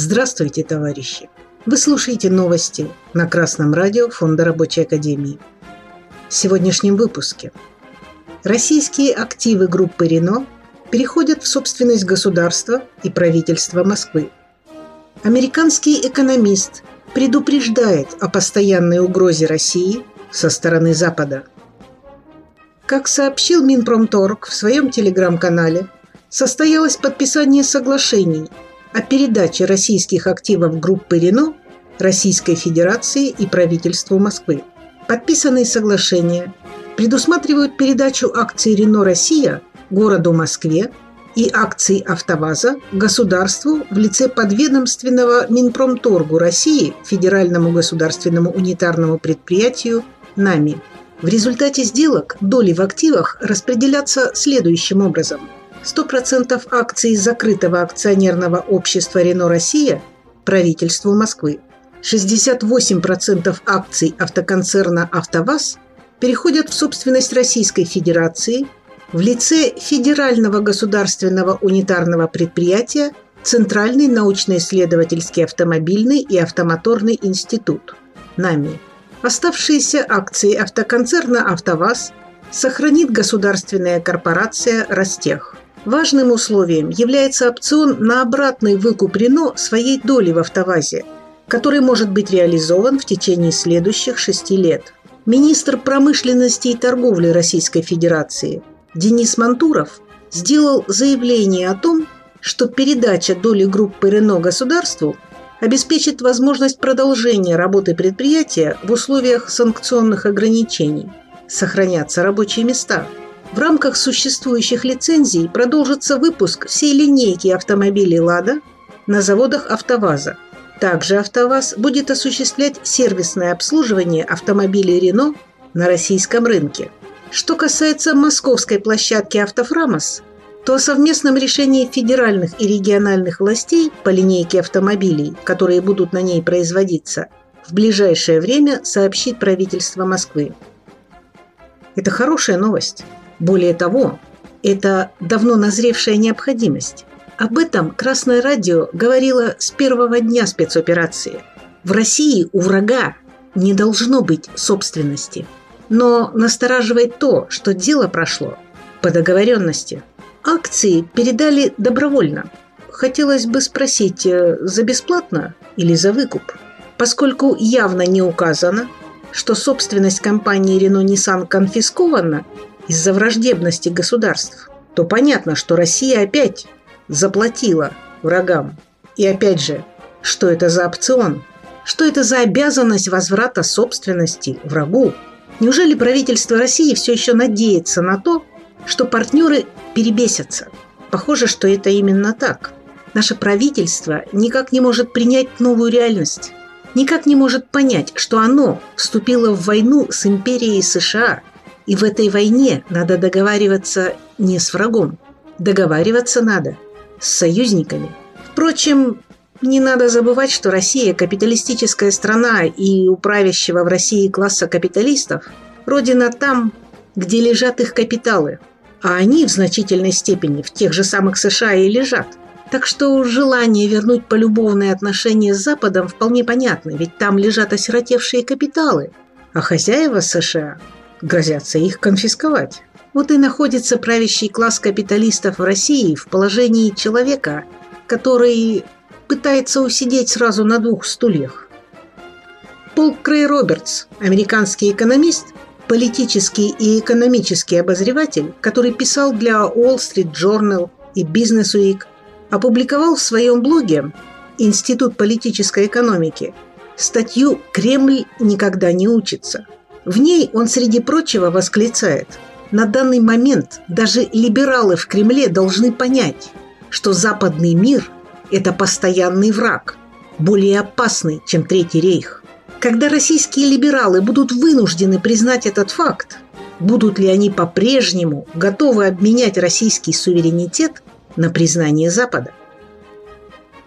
Здравствуйте, товарищи! Вы слушаете новости на Красном радио Фонда Рабочей Академии. В сегодняшнем выпуске. Российские активы группы «Рено» переходят в собственность государства и правительства Москвы. Американский экономист предупреждает о постоянной угрозе России со стороны Запада. Как сообщил Минпромторг в своем телеграм-канале, состоялось подписание соглашений о передаче российских активов группы «Рено» Российской Федерации и правительству Москвы. Подписанные соглашения предусматривают передачу акций «Рено Россия» городу Москве и акций «АвтоВАЗа» государству в лице подведомственного Минпромторгу России Федеральному государственному унитарному предприятию «НАМИ». В результате сделок доли в активах распределятся следующим образом. 100% акций закрытого акционерного общества «Рено Россия» правительству Москвы. 68% акций автоконцерна «АвтоВАЗ» переходят в собственность Российской Федерации в лице Федерального государственного унитарного предприятия Центральный научно-исследовательский автомобильный и автомоторный институт НАМИ. Оставшиеся акции автоконцерна «АвтоВАЗ» сохранит государственная корпорация «Ростех». Важным условием является опцион на обратный выкуп Рено своей доли в «АвтоВАЗе», который может быть реализован в течение следующих шести лет. Министр промышленности и торговли Российской Федерации Денис Мантуров сделал заявление о том, что передача доли группы Рено государству обеспечит возможность продолжения работы предприятия в условиях санкционных ограничений. Сохранятся рабочие места. В рамках существующих лицензий продолжится выпуск всей линейки автомобилей «Лада» на заводах «АвтоВАЗа». Также «АвтоВАЗ» будет осуществлять сервисное обслуживание автомобилей «Рено» на российском рынке. Что касается московской площадки «Автофрамос», то о совместном решении федеральных и региональных властей по линейке автомобилей, которые будут на ней производиться, в ближайшее время сообщит правительство Москвы. Это хорошая новость. Более того, это давно назревшая необходимость. Об этом Красное радио говорило с первого дня спецоперации. В России у врага не должно быть собственности. Но настораживает то, что дело прошло по договоренности – Акции передали добровольно. Хотелось бы спросить, э, за бесплатно или за выкуп? Поскольку явно не указано, что собственность компании Renault Nissan конфискована из-за враждебности государств, то понятно, что Россия опять заплатила врагам. И опять же, что это за опцион? Что это за обязанность возврата собственности врагу? Неужели правительство России все еще надеется на то, что партнеры перебесятся. Похоже, что это именно так. Наше правительство никак не может принять новую реальность. Никак не может понять, что оно вступило в войну с империей США. И в этой войне надо договариваться не с врагом. Договариваться надо с союзниками. Впрочем, не надо забывать, что Россия – капиталистическая страна, и у правящего в России класса капиталистов родина там, где лежат их капиталы – а они в значительной степени в тех же самых США и лежат. Так что желание вернуть полюбовные отношения с Западом вполне понятно, ведь там лежат осиротевшие капиталы, а хозяева США грозятся их конфисковать. Вот и находится правящий класс капиталистов в России в положении человека, который пытается усидеть сразу на двух стульях. Пол Крей Робертс, американский экономист, политический и экономический обозреватель, который писал для Wall Street Journal и Business Week, опубликовал в своем блоге «Институт политической экономики» статью «Кремль никогда не учится». В ней он, среди прочего, восклицает «На данный момент даже либералы в Кремле должны понять, что западный мир – это постоянный враг, более опасный, чем Третий рейх. Когда российские либералы будут вынуждены признать этот факт, будут ли они по-прежнему готовы обменять российский суверенитет на признание Запада?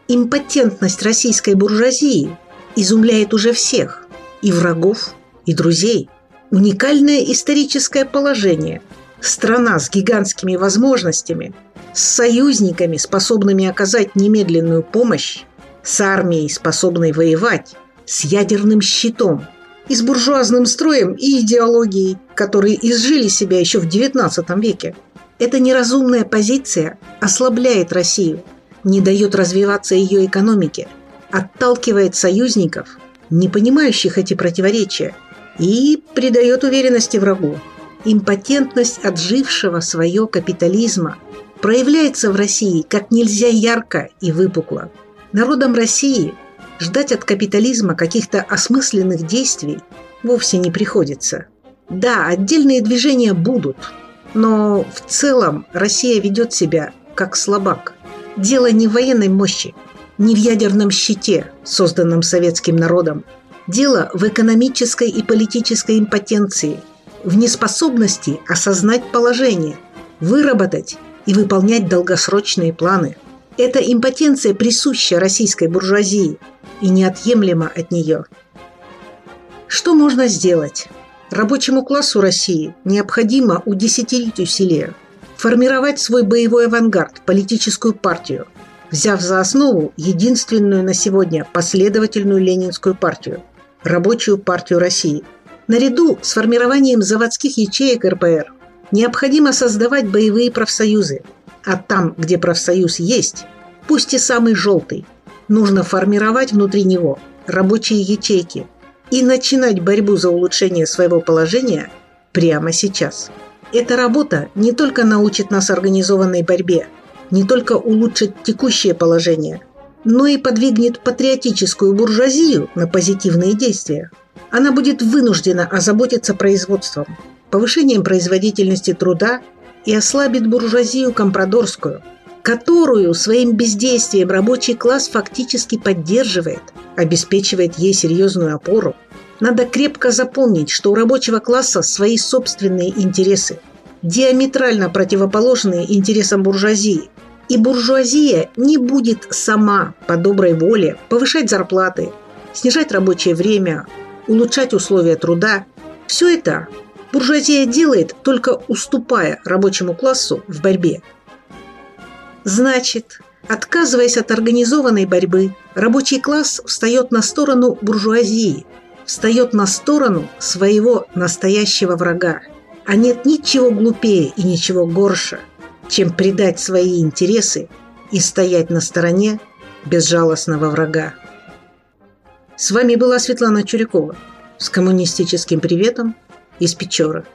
Импотентность российской буржуазии изумляет уже всех, и врагов, и друзей. Уникальное историческое положение. Страна с гигантскими возможностями, с союзниками, способными оказать немедленную помощь, с армией, способной воевать, с ядерным щитом и с буржуазным строем и идеологией, которые изжили себя еще в XIX веке. Эта неразумная позиция ослабляет Россию, не дает развиваться ее экономике, отталкивает союзников, не понимающих эти противоречия, и придает уверенности врагу. Импотентность отжившего свое капитализма проявляется в России как нельзя ярко и выпукло. Народам России ждать от капитализма каких-то осмысленных действий вовсе не приходится. Да, отдельные движения будут, но в целом Россия ведет себя как слабак. Дело не в военной мощи, не в ядерном щите, созданном советским народом. Дело в экономической и политической импотенции, в неспособности осознать положение, выработать и выполнять долгосрочные планы. Эта импотенция присуща российской буржуазии и неотъемлема от нее. Что можно сделать? Рабочему классу России необходимо удесятерить усилия, формировать свой боевой авангард, политическую партию, взяв за основу единственную на сегодня последовательную ленинскую партию – Рабочую партию России. Наряду с формированием заводских ячеек РПР необходимо создавать боевые профсоюзы, а там, где профсоюз есть, пусть и самый желтый, нужно формировать внутри него рабочие ячейки и начинать борьбу за улучшение своего положения прямо сейчас. Эта работа не только научит нас организованной борьбе, не только улучшит текущее положение, но и подвигнет патриотическую буржуазию на позитивные действия. Она будет вынуждена озаботиться производством, повышением производительности труда и ослабит буржуазию компрадорскую, которую своим бездействием рабочий класс фактически поддерживает, обеспечивает ей серьезную опору – надо крепко запомнить, что у рабочего класса свои собственные интересы, диаметрально противоположные интересам буржуазии. И буржуазия не будет сама по доброй воле повышать зарплаты, снижать рабочее время, улучшать условия труда. Все это буржуазия делает, только уступая рабочему классу в борьбе. Значит, отказываясь от организованной борьбы, рабочий класс встает на сторону буржуазии – встает на сторону своего настоящего врага. А нет ничего глупее и ничего горше, чем предать свои интересы и стоять на стороне безжалостного врага. С вами была Светлана Чурякова с коммунистическим приветом из Печоры.